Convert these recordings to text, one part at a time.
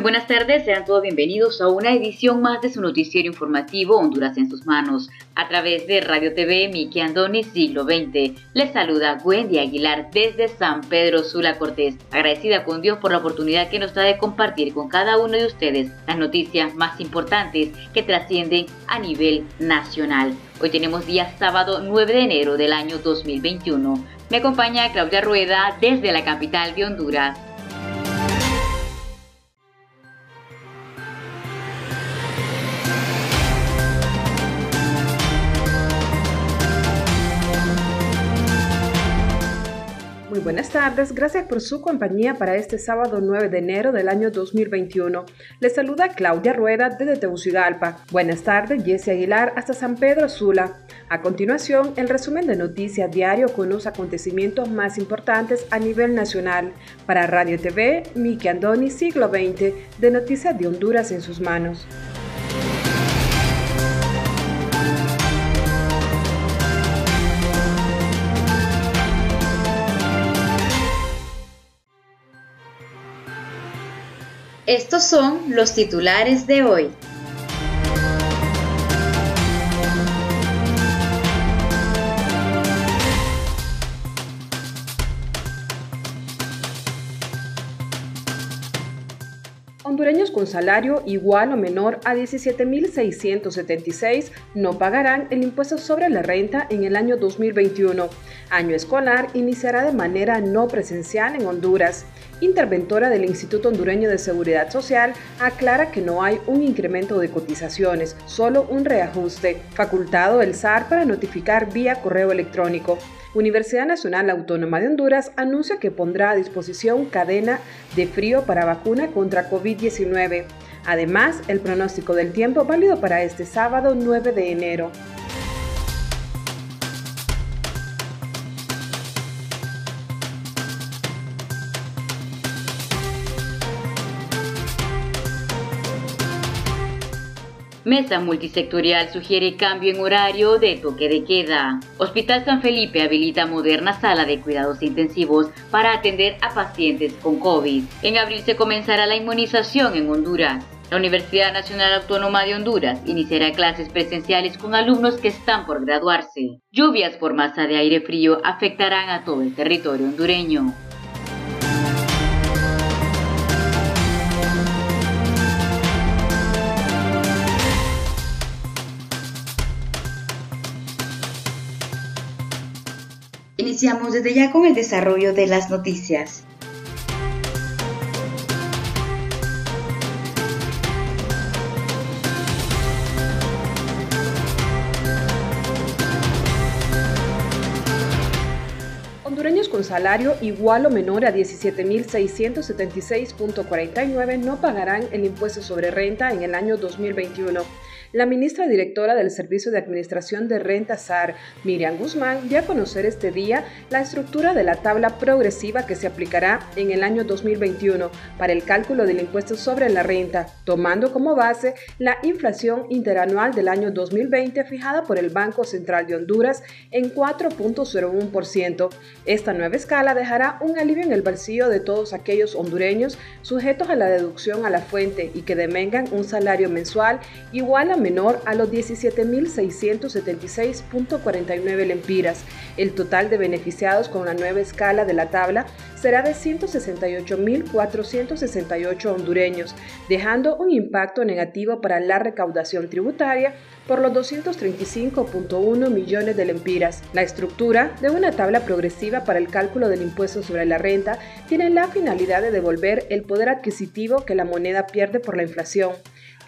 Buenas tardes, sean todos bienvenidos a una edición más de su noticiero informativo Honduras en sus manos, a través de Radio TV Miki Andoni Siglo XX. Les saluda Wendy Aguilar desde San Pedro Sula Cortés, agradecida con Dios por la oportunidad que nos da de compartir con cada uno de ustedes las noticias más importantes que trascienden a nivel nacional. Hoy tenemos día sábado 9 de enero del año 2021. Me acompaña Claudia Rueda desde la capital de Honduras. Buenas tardes, gracias por su compañía para este sábado 9 de enero del año 2021. Les saluda Claudia Rueda desde Tegucigalpa. Buenas tardes, Jesse Aguilar hasta San Pedro Sula. A continuación, el resumen de noticias diario con los acontecimientos más importantes a nivel nacional. Para Radio TV, Miki Andoni, siglo XX, de Noticias de Honduras en sus manos. Estos son los titulares de hoy. Hondureños con salario igual o menor a 17.676 no pagarán el impuesto sobre la renta en el año 2021. Año escolar iniciará de manera no presencial en Honduras interventora del Instituto Hondureño de Seguridad Social, aclara que no hay un incremento de cotizaciones, solo un reajuste, facultado el SAR para notificar vía correo electrónico. Universidad Nacional Autónoma de Honduras anuncia que pondrá a disposición cadena de frío para vacuna contra COVID-19. Además, el pronóstico del tiempo válido para este sábado 9 de enero. Mesa multisectorial sugiere cambio en horario de toque de queda. Hospital San Felipe habilita moderna sala de cuidados intensivos para atender a pacientes con COVID. En abril se comenzará la inmunización en Honduras. La Universidad Nacional Autónoma de Honduras iniciará clases presenciales con alumnos que están por graduarse. Lluvias por masa de aire frío afectarán a todo el territorio hondureño. Iniciamos desde ya con el desarrollo de las noticias. Hondureños con salario igual o menor a 17.676.49 no pagarán el impuesto sobre renta en el año 2021 la ministra directora del Servicio de Administración de Renta SAR, Miriam Guzmán, dio a conocer este día la estructura de la tabla progresiva que se aplicará en el año 2021 para el cálculo del impuesto sobre la renta, tomando como base la inflación interanual del año 2020 fijada por el Banco Central de Honduras en 4.01%. Esta nueva escala dejará un alivio en el bolsillo de todos aquellos hondureños sujetos a la deducción a la fuente y que devengan un salario mensual igual a menor a los 17.676.49 lempiras. El total de beneficiados con la nueva escala de la tabla será de 168.468 hondureños, dejando un impacto negativo para la recaudación tributaria por los 235.1 millones de lempiras. La estructura de una tabla progresiva para el cálculo del impuesto sobre la renta tiene la finalidad de devolver el poder adquisitivo que la moneda pierde por la inflación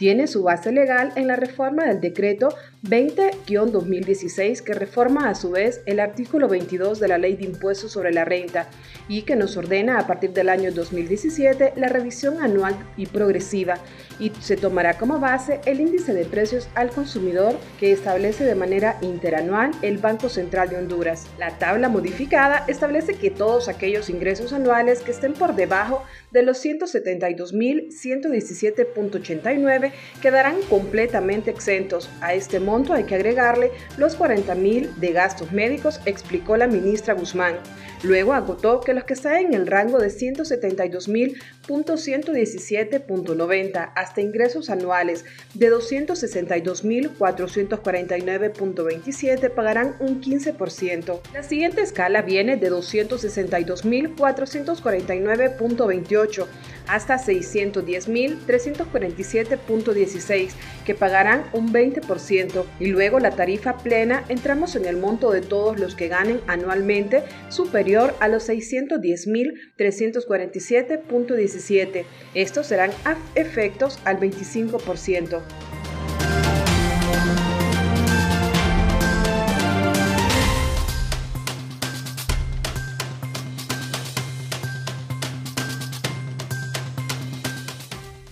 tiene su base legal en la reforma del decreto 20-2016 que reforma a su vez el artículo 22 de la Ley de Impuestos sobre la Renta y que nos ordena a partir del año 2017 la revisión anual y progresiva y se tomará como base el índice de precios al consumidor que establece de manera interanual el Banco Central de Honduras. La tabla modificada establece que todos aquellos ingresos anuales que estén por debajo de los 172.117.89 quedarán completamente exentos. A este monto hay que agregarle los 40.000 de gastos médicos, explicó la ministra Guzmán. Luego agotó que los que están en el rango de 172.117.90 hasta ingresos anuales de 262.449.27 pagarán un 15%. La siguiente escala viene de 262.449.28 hasta 610.347.16 que pagarán un 20% y luego la tarifa plena entramos en el monto de todos los que ganen anualmente superior a los 610.347.17. Estos serán efectos al 25%.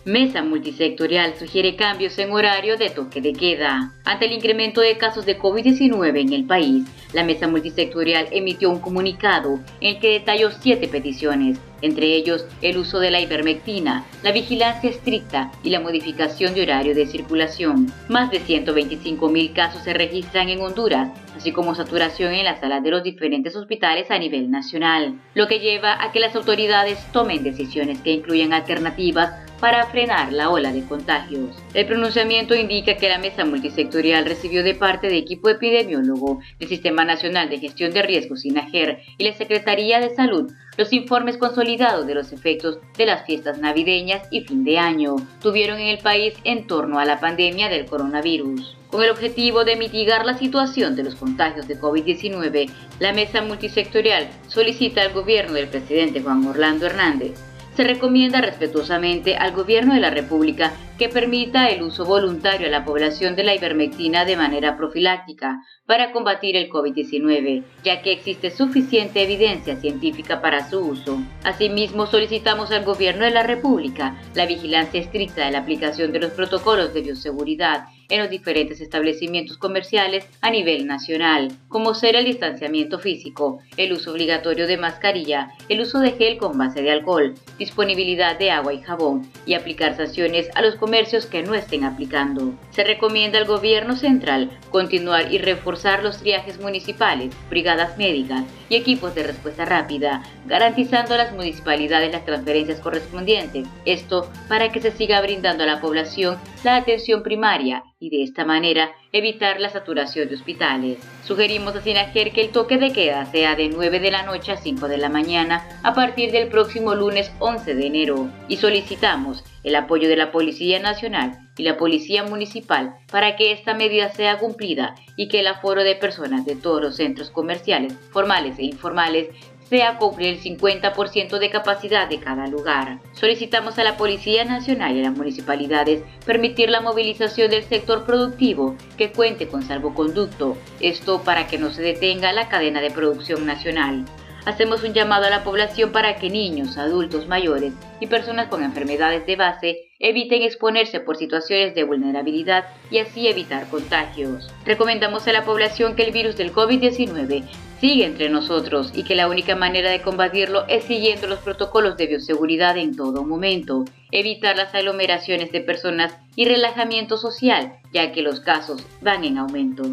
Mesa multisectorial sugiere cambios en horario de toque de queda. Ante el incremento de casos de COVID-19 en el país, la Mesa multisectorial emitió un comunicado en el que detalló siete peticiones, entre ellos el uso de la ivermectina, la vigilancia estricta y la modificación de horario de circulación. Más de 125 mil casos se registran en Honduras, así como saturación en las salas de los diferentes hospitales a nivel nacional, lo que lleva a que las autoridades tomen decisiones que incluyan alternativas para frenar la ola de contagios. El pronunciamiento indica que la mesa multisectorial recibió de parte de equipo epidemiólogo del Sistema Nacional de Gestión de Riesgos SINAGER y la Secretaría de Salud los informes consolidados de los efectos de las fiestas navideñas y fin de año tuvieron en el país en torno a la pandemia del coronavirus. Con el objetivo de mitigar la situación de los contagios de COVID-19, la mesa multisectorial solicita al gobierno del presidente Juan Orlando Hernández se recomienda respetuosamente al Gobierno de la República que permita el uso voluntario a la población de la ivermectina de manera profiláctica para combatir el COVID-19, ya que existe suficiente evidencia científica para su uso. Asimismo, solicitamos al Gobierno de la República la vigilancia estricta de la aplicación de los protocolos de bioseguridad en los diferentes establecimientos comerciales a nivel nacional, como ser el distanciamiento físico, el uso obligatorio de mascarilla, el uso de gel con base de alcohol, disponibilidad de agua y jabón y aplicar sanciones a los comercios que no estén aplicando. Se recomienda al gobierno central continuar y reforzar los triajes municipales, brigadas médicas y equipos de respuesta rápida, garantizando a las municipalidades las transferencias correspondientes. Esto para que se siga brindando a la población la atención primaria y de esta manera evitar la saturación de hospitales. Sugerimos a Sinajer que el toque de queda sea de 9 de la noche a 5 de la mañana a partir del próximo lunes 11 de enero y solicitamos el apoyo de la Policía Nacional y la Policía Municipal para que esta medida sea cumplida y que el aforo de personas de todos los centros comerciales, formales e informales, sea cumplir el 50% de capacidad de cada lugar. Solicitamos a la Policía Nacional y a las municipalidades permitir la movilización del sector productivo que cuente con salvoconducto, esto para que no se detenga la cadena de producción nacional. Hacemos un llamado a la población para que niños, adultos mayores y personas con enfermedades de base eviten exponerse por situaciones de vulnerabilidad y así evitar contagios. Recomendamos a la población que el virus del COVID-19 sigue entre nosotros y que la única manera de combatirlo es siguiendo los protocolos de bioseguridad en todo momento, evitar las aglomeraciones de personas y relajamiento social, ya que los casos van en aumento.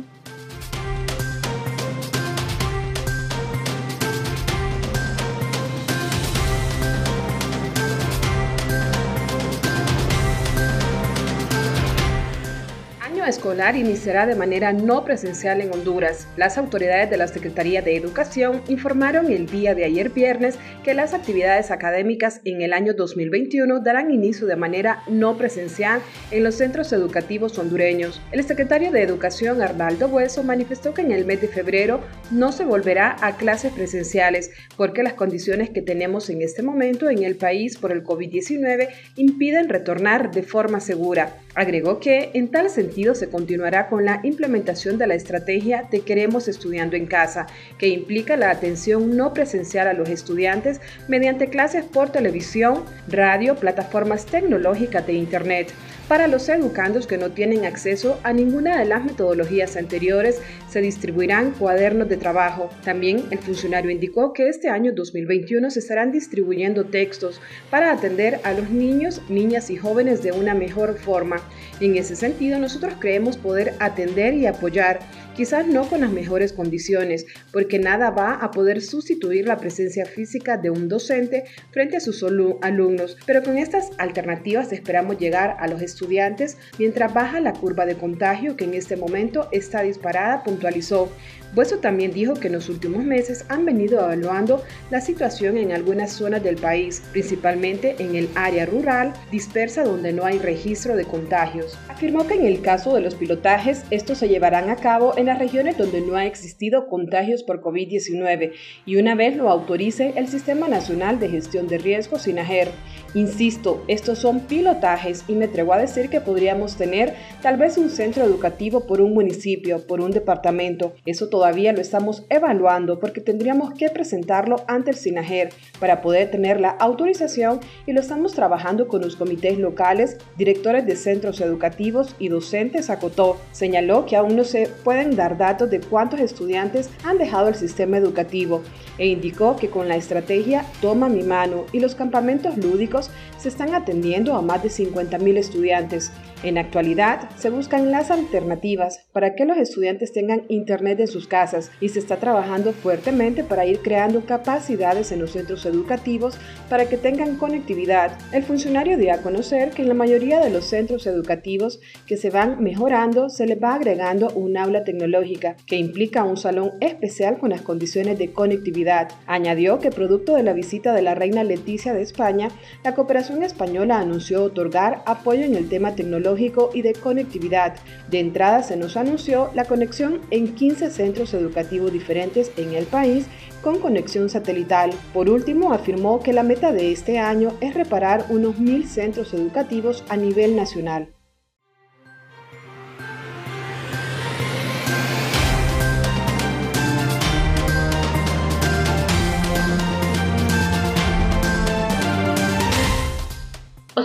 Escolar iniciará de manera no presencial en Honduras. Las autoridades de la Secretaría de Educación informaron el día de ayer viernes que las actividades académicas en el año 2021 darán inicio de manera no presencial en los centros educativos hondureños. El secretario de Educación, Arnaldo Hueso, manifestó que en el mes de febrero no se volverá a clases presenciales porque las condiciones que tenemos en este momento en el país por el COVID-19 impiden retornar de forma segura. Agregó que en tal sentido se continuará con la implementación de la estrategia de Queremos Estudiando en Casa, que implica la atención no presencial a los estudiantes mediante clases por televisión, radio, plataformas tecnológicas de Internet. Para los educandos que no tienen acceso a ninguna de las metodologías anteriores, se distribuirán cuadernos de trabajo. También el funcionario indicó que este año 2021 se estarán distribuyendo textos para atender a los niños, niñas y jóvenes de una mejor forma. En ese sentido, nosotros creemos poder atender y apoyar quizás no con las mejores condiciones, porque nada va a poder sustituir la presencia física de un docente frente a sus alumnos, pero con estas alternativas esperamos llegar a los estudiantes mientras baja la curva de contagio que en este momento está disparada, puntualizó. Bueso también dijo que en los últimos meses han venido evaluando la situación en algunas zonas del país, principalmente en el área rural dispersa donde no hay registro de contagios. Afirmó que en el caso de los pilotajes, estos se llevarán a cabo en las regiones donde no ha existido contagios por COVID-19 y una vez lo autorice el Sistema Nacional de Gestión de Riesgos SINAGER. Insisto, estos son pilotajes y me atrevo a decir que podríamos tener tal vez un centro educativo por un municipio, por un departamento. Eso todavía lo estamos evaluando porque tendríamos que presentarlo ante el SINAGER para poder tener la autorización y lo estamos trabajando con los comités locales, directores de centros educativos y docentes, acotó. Señaló que aún no se pueden dar datos de cuántos estudiantes han dejado el sistema educativo e indicó que con la estrategia Toma mi mano y los campamentos lúdicos se están atendiendo a más de 50.000 estudiantes. En actualidad, se buscan las alternativas para que los estudiantes tengan internet en sus casas y se está trabajando fuertemente para ir creando capacidades en los centros educativos para que tengan conectividad. El funcionario dio a conocer que en la mayoría de los centros educativos que se van mejorando se les va agregando un aula tecnológica que implica un salón especial con las condiciones de conectividad. Añadió que producto de la visita de la reina Leticia de España, la cooperación española anunció otorgar apoyo en el tema tecnológico y de conectividad. De entrada se nos anunció la conexión en 15 centros educativos diferentes en el país con conexión satelital. Por último, afirmó que la meta de este año es reparar unos mil centros educativos a nivel nacional.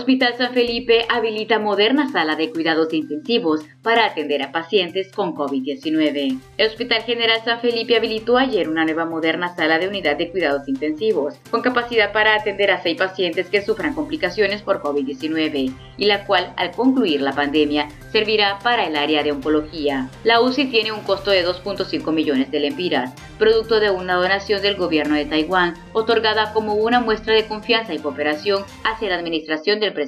Hospital San Felipe habilita moderna sala de cuidados intensivos para atender a pacientes con COVID-19. El Hospital General San Felipe habilitó ayer una nueva moderna sala de unidad de cuidados intensivos, con capacidad para atender a seis pacientes que sufran complicaciones por COVID-19, y la cual, al concluir la pandemia, servirá para el área de oncología. La UCI tiene un costo de 2.5 millones de lempiras, producto de una donación del gobierno de Taiwán, otorgada como una muestra de confianza y cooperación hacia la administración del presidente.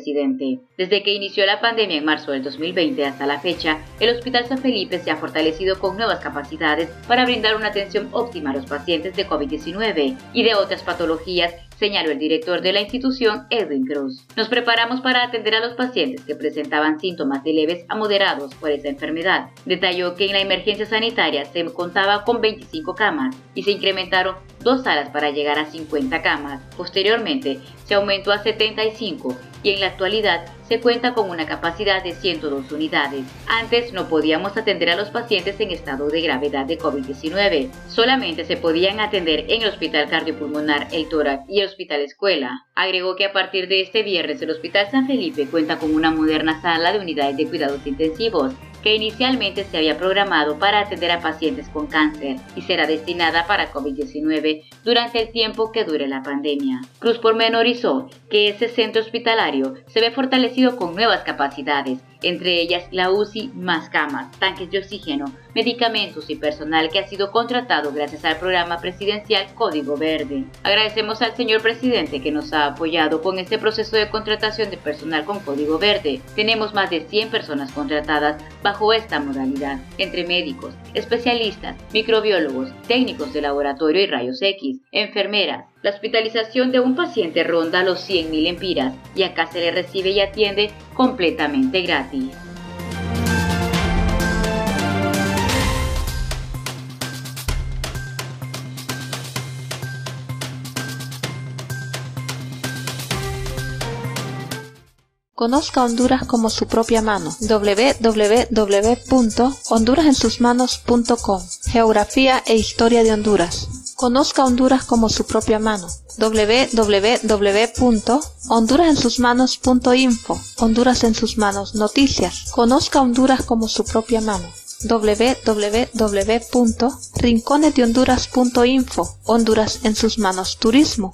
Desde que inició la pandemia en marzo del 2020 hasta la fecha, el Hospital San Felipe se ha fortalecido con nuevas capacidades para brindar una atención óptima a los pacientes de COVID-19 y de otras patologías señaló el director de la institución, Edwin Cruz. Nos preparamos para atender a los pacientes que presentaban síntomas de leves a moderados por esa enfermedad. Detalló que en la emergencia sanitaria se contaba con 25 camas y se incrementaron dos salas para llegar a 50 camas. Posteriormente, se aumentó a 75 y en la actualidad se cuenta con una capacidad de 102 unidades. Antes no podíamos atender a los pacientes en estado de gravedad de COVID-19. Solamente se podían atender en el Hospital Cardiopulmonar El Tórax y el Hospital Escuela. Agregó que a partir de este viernes el Hospital San Felipe cuenta con una moderna sala de unidades de cuidados intensivos que inicialmente se había programado para atender a pacientes con cáncer y será destinada para COVID-19 durante el tiempo que dure la pandemia. Cruz pormenorizó que ese centro hospitalario se ve fortalecido con nuevas capacidades entre ellas la UCI, más camas, tanques de oxígeno, medicamentos y personal que ha sido contratado gracias al programa presidencial Código Verde. Agradecemos al señor presidente que nos ha apoyado con este proceso de contratación de personal con Código Verde. Tenemos más de 100 personas contratadas bajo esta modalidad, entre médicos, especialistas, microbiólogos, técnicos de laboratorio y rayos X, enfermeras. La hospitalización de un paciente ronda los 100.000 empiras y acá se le recibe y atiende completamente gratis. Conozca Honduras como su propia mano. www.hondurasensusmanos.com Geografía e historia de Honduras. Conozca Honduras como su propia mano. www.hondurasensusmanos.info Honduras en sus manos. Noticias. Conozca Honduras como su propia mano www.rinconesdehonduras.info Honduras en sus manos. Turismo.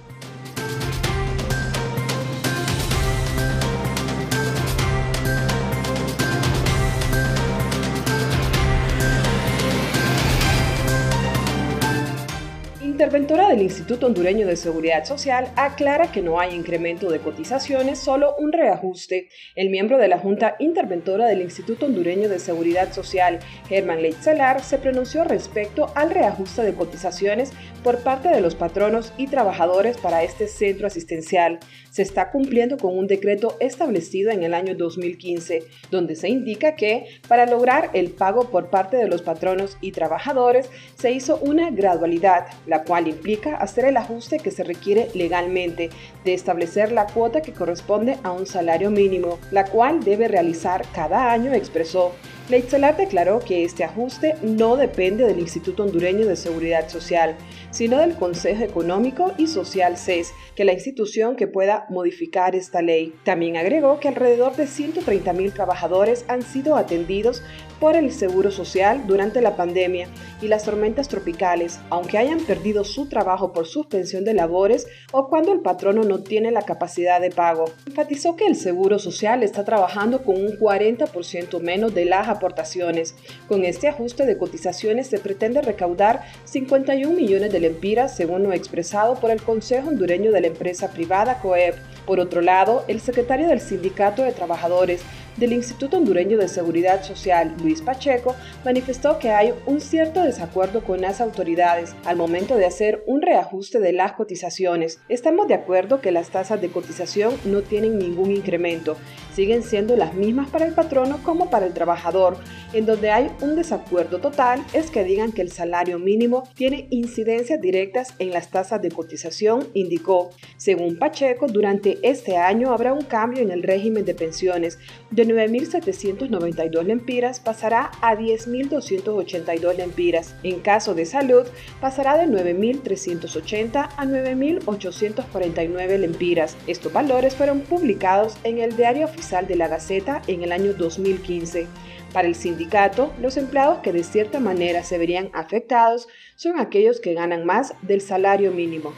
Interventora del Instituto Hondureño de Seguridad Social aclara que no hay incremento de cotizaciones, solo un reajuste. El miembro de la Junta Interventora del Instituto Hondureño de Seguridad Social, Germán Leitzelar, se pronunció respecto al reajuste de cotizaciones por parte de los patronos y trabajadores para este centro asistencial. Se está cumpliendo con un decreto establecido en el año 2015, donde se indica que para lograr el pago por parte de los patronos y trabajadores se hizo una gradualidad, la cual implica hacer el ajuste que se requiere legalmente de establecer la cuota que corresponde a un salario mínimo, la cual debe realizar cada año, expresó. Leitzelar declaró que este ajuste no depende del Instituto Hondureño de Seguridad Social, sino del Consejo Económico y Social CES, que la institución que pueda modificar esta ley. También agregó que alrededor de 130 mil trabajadores han sido atendidos por el Seguro Social durante la pandemia y las tormentas tropicales, aunque hayan perdido su trabajo por suspensión de labores o cuando el patrono no tiene la capacidad de pago. Enfatizó que el Seguro Social está trabajando con un 40% menos de las aportaciones. Con este ajuste de cotizaciones se pretende recaudar 51 millones de lempiras, según lo expresado por el Consejo Hondureño de la Empresa Privada COEP. Por otro lado, el secretario del Sindicato de Trabajadores del Instituto Hondureño de Seguridad Social, Luis Pacheco, manifestó que hay un cierto desacuerdo con las autoridades al momento de hacer un reajuste de las cotizaciones. Estamos de acuerdo que las tasas de cotización no tienen ningún incremento, siguen siendo las mismas para el patrono como para el trabajador. En donde hay un desacuerdo total es que digan que el salario mínimo tiene incidencias directas en las tasas de cotización, indicó. Según Pacheco, durante este año habrá un cambio en el régimen de pensiones de 9.792 lempiras pasará a 10.282 lempiras. En caso de salud, pasará de 9.380 a 9.849 lempiras. Estos valores fueron publicados en el Diario Oficial de la Gaceta en el año 2015. Para el sindicato, los empleados que de cierta manera se verían afectados son aquellos que ganan más del salario mínimo.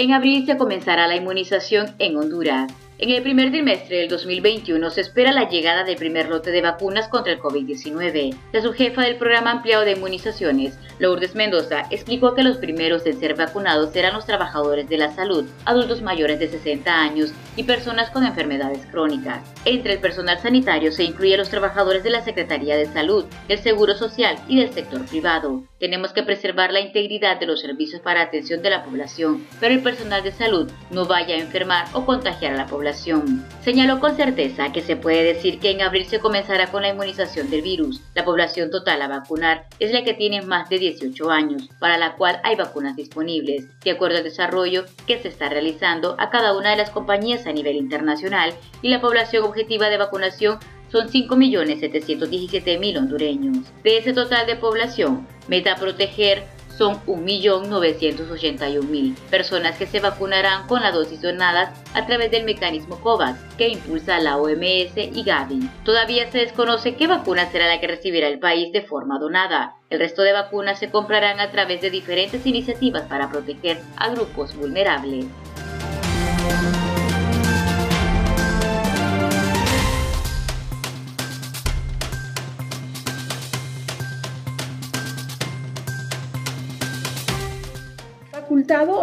En abril se comenzará la inmunización en Honduras. En el primer trimestre del 2021 se espera la llegada del primer lote de vacunas contra el COVID-19. La subjefa del programa ampliado de inmunizaciones, Lourdes Mendoza, explicó que los primeros en ser vacunados serán los trabajadores de la salud, adultos mayores de 60 años y personas con enfermedades crónicas. Entre el personal sanitario se incluye los trabajadores de la Secretaría de Salud, el Seguro Social y del sector privado. Tenemos que preservar la integridad de los servicios para atención de la población, pero el personal de salud no vaya a enfermar o contagiar a la población población. Señaló con certeza que se puede decir que en abril se comenzará con la inmunización del virus. La población total a vacunar es la que tiene más de 18 años, para la cual hay vacunas disponibles, de acuerdo al desarrollo que se está realizando a cada una de las compañías a nivel internacional y la población objetiva de vacunación son 5.717.000 hondureños. De ese total de población, meta proteger son 1.981.000 personas que se vacunarán con las dosis donadas a través del mecanismo COVAX que impulsa la OMS y Gavi. Todavía se desconoce qué vacuna será la que recibirá el país de forma donada. El resto de vacunas se comprarán a través de diferentes iniciativas para proteger a grupos vulnerables.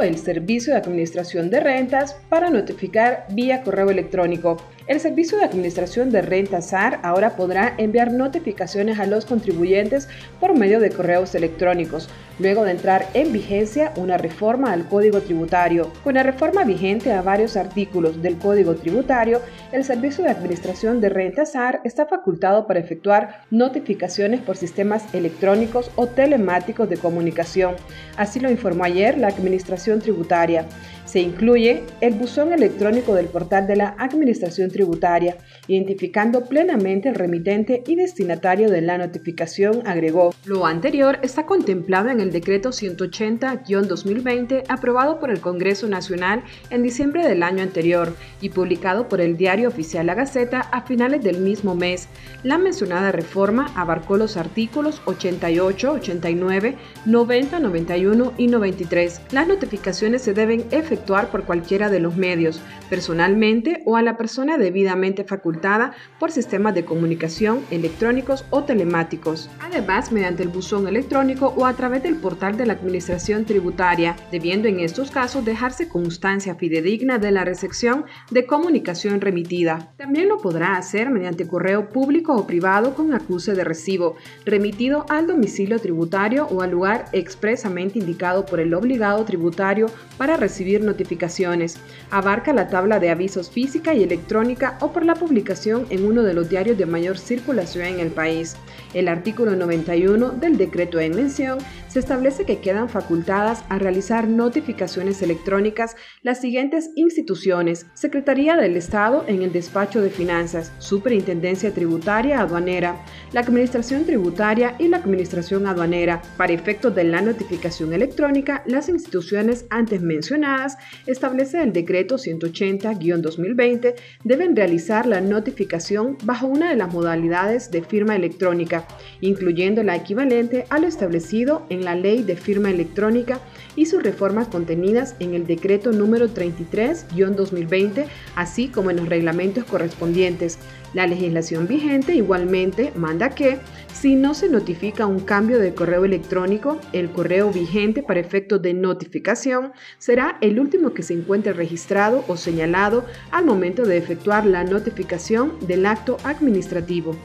El Servicio de Administración de Rentas para notificar vía correo electrónico. El Servicio de Administración de Rentas SAR ahora podrá enviar notificaciones a los contribuyentes por medio de correos electrónicos, luego de entrar en vigencia una reforma al Código Tributario. Con la reforma vigente a varios artículos del Código Tributario, el Servicio de Administración de Rentas SAR está facultado para efectuar notificaciones por sistemas electrónicos o telemáticos de comunicación. Así lo informó ayer la Administración Tributaria. Se incluye el buzón electrónico del portal de la Administración Tributaria, identificando plenamente el remitente y destinatario de la notificación, agregó. Lo anterior está contemplado en el decreto 180-2020 aprobado por el Congreso Nacional en diciembre del año anterior y publicado por el Diario Oficial La Gaceta a finales del mismo mes. La mencionada reforma abarcó los artículos 88, 89, 90, 91 y 93. Las notificaciones se deben efectuar por cualquiera de los medios, personalmente o a la persona debidamente facultada por sistemas de comunicación electrónicos o telemáticos. Además, mediante el buzón electrónico o a través del portal de la Administración Tributaria, debiendo en estos casos dejarse constancia fidedigna de la recepción de comunicación remitida. También lo podrá hacer mediante correo público o privado con acuse de recibo, remitido al domicilio tributario o al lugar expresamente indicado por el obligado tributario para recibir notificaciones. Abarca la tabla de avisos física y electrónica o por la publicación en uno de los diarios de mayor circulación en el país. El artículo 91 del decreto en mención se establece que quedan facultadas a realizar notificaciones electrónicas las siguientes instituciones: Secretaría del Estado en el despacho de finanzas, Superintendencia Tributaria Aduanera, la Administración Tributaria y la Administración Aduanera. Para efectos de la notificación electrónica, las instituciones antes mencionadas establece el decreto 180-2020, deben realizar la notificación bajo una de las modalidades de firma electrónica, incluyendo la equivalente a lo establecido en la Ley de Firma Electrónica y sus reformas contenidas en el decreto número 33-2020, así como en los reglamentos correspondientes. La legislación vigente igualmente manda que, si no se notifica un cambio de correo electrónico, el correo vigente para efectos de notificación será el último que se encuentre registrado o señalado al momento de efectuar la notificación del acto administrativo.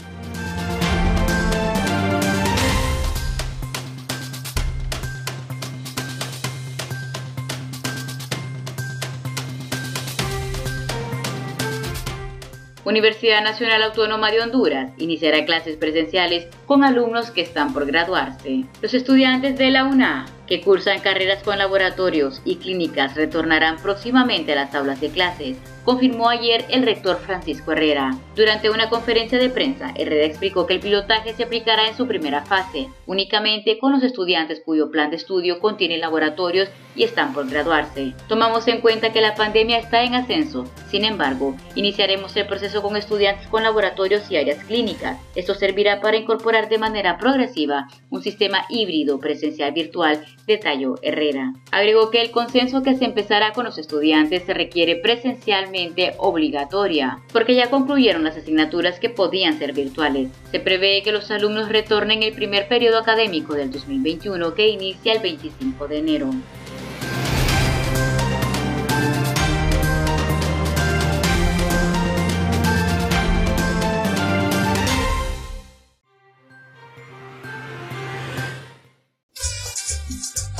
Universidad Nacional Autónoma de Honduras iniciará clases presenciales con alumnos que están por graduarse. Los estudiantes de la UNA que cursan carreras con laboratorios y clínicas retornarán próximamente a las aulas de clases, confirmó ayer el rector Francisco Herrera. Durante una conferencia de prensa, Herrera explicó que el pilotaje se aplicará en su primera fase, únicamente con los estudiantes cuyo plan de estudio contiene laboratorios y están por graduarse. Tomamos en cuenta que la pandemia está en ascenso, sin embargo, iniciaremos el proceso con estudiantes con laboratorios y áreas clínicas. Esto servirá para incorporar de manera progresiva un sistema híbrido presencial virtual detalló Herrera. Agregó que el consenso que se empezará con los estudiantes se requiere presencialmente obligatoria, porque ya concluyeron las asignaturas que podían ser virtuales. Se prevé que los alumnos retornen el primer periodo académico del 2021 que inicia el 25 de enero.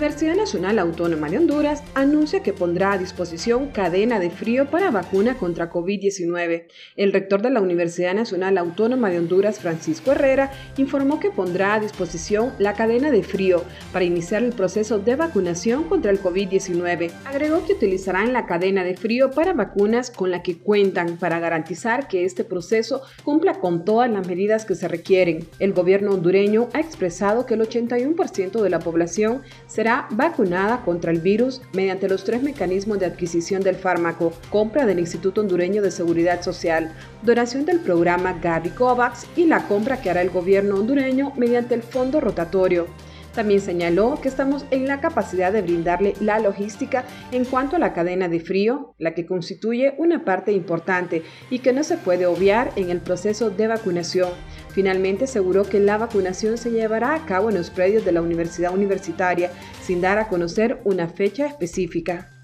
Universidad Nacional Autónoma de Honduras anuncia que pondrá a disposición cadena de frío para vacuna contra COVID-19. El rector de la Universidad Nacional Autónoma de Honduras, Francisco Herrera, informó que pondrá a disposición la cadena de frío para iniciar el proceso de vacunación contra el COVID-19. Agregó que utilizarán la cadena de frío para vacunas con la que cuentan para garantizar que este proceso cumpla con todas las medidas que se requieren. El gobierno hondureño ha expresado que el 81% de la población será vacunada contra el virus mediante los tres mecanismos de adquisición del fármaco, compra del Instituto Hondureño de Seguridad Social, donación del programa Gavi COVAX y la compra que hará el gobierno hondureño mediante el fondo rotatorio. También señaló que estamos en la capacidad de brindarle la logística en cuanto a la cadena de frío, la que constituye una parte importante y que no se puede obviar en el proceso de vacunación. Finalmente aseguró que la vacunación se llevará a cabo en los predios de la universidad universitaria sin dar a conocer una fecha específica.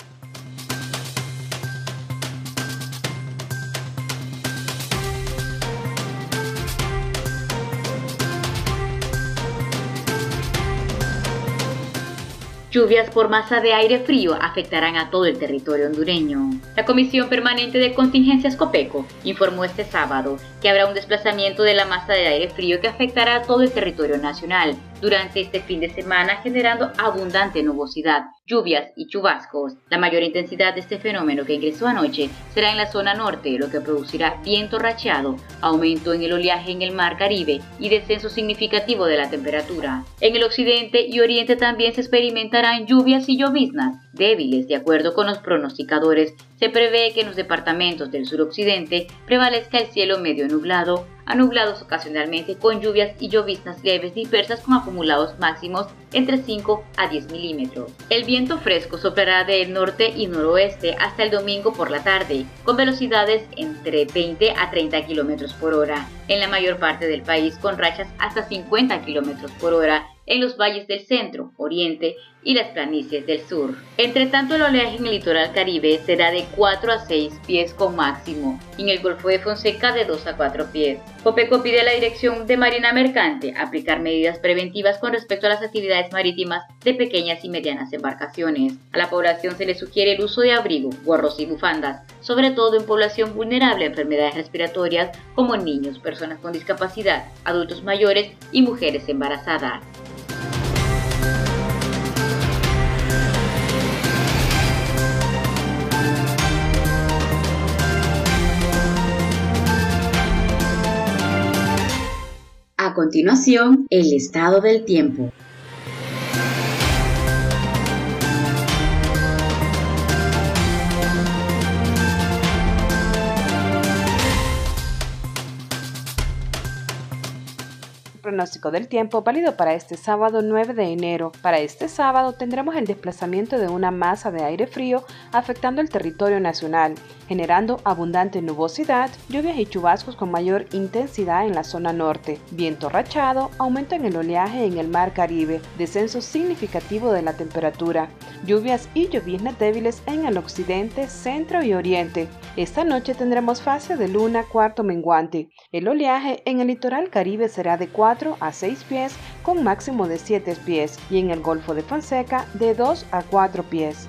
Lluvias por masa de aire frío afectarán a todo el territorio hondureño. La Comisión Permanente de Contingencias COPECO informó este sábado que habrá un desplazamiento de la masa de aire frío que afectará a todo el territorio nacional durante este fin de semana generando abundante nubosidad, lluvias y chubascos. La mayor intensidad de este fenómeno que ingresó anoche será en la zona norte, lo que producirá viento racheado, aumento en el oleaje en el mar Caribe y descenso significativo de la temperatura. En el occidente y oriente también se experimentarán lluvias y lloviznas débiles. De acuerdo con los pronosticadores, se prevé que en los departamentos del suroccidente prevalezca el cielo medio nublado, a nublados ocasionalmente con lluvias y lloviznas leves dispersas con acumulados máximos entre 5 a 10 milímetros. El viento fresco soplará del norte y noroeste hasta el domingo por la tarde, con velocidades entre 20 a 30 kilómetros por hora, en la mayor parte del país con rachas hasta 50 kilómetros por hora en los valles del centro, oriente y las planicies del sur. Entre tanto, el oleaje en el litoral caribe será de 4 a 6 pies con máximo y en el Golfo de Fonseca de 2 a 4 pies. Copeco pide a la Dirección de Marina Mercante aplicar medidas preventivas con respecto a las actividades marítimas de pequeñas y medianas embarcaciones. A la población se le sugiere el uso de abrigo, gorros y bufandas, sobre todo en población vulnerable a enfermedades respiratorias como niños, personas con discapacidad, adultos mayores y mujeres embarazadas. Continuación, el estado del tiempo. pronóstico del tiempo válido para este sábado 9 de enero. Para este sábado tendremos el desplazamiento de una masa de aire frío afectando el territorio nacional, generando abundante nubosidad, lluvias y chubascos con mayor intensidad en la zona norte, viento rachado, aumento en el oleaje en el mar Caribe, descenso significativo de la temperatura, lluvias y lloviznas débiles en el occidente, centro y oriente. Esta noche tendremos fase de luna cuarto menguante. El oleaje en el litoral Caribe será de 4 a 6 pies con máximo de 7 pies y en el Golfo de Fonseca de 2 a 4 pies.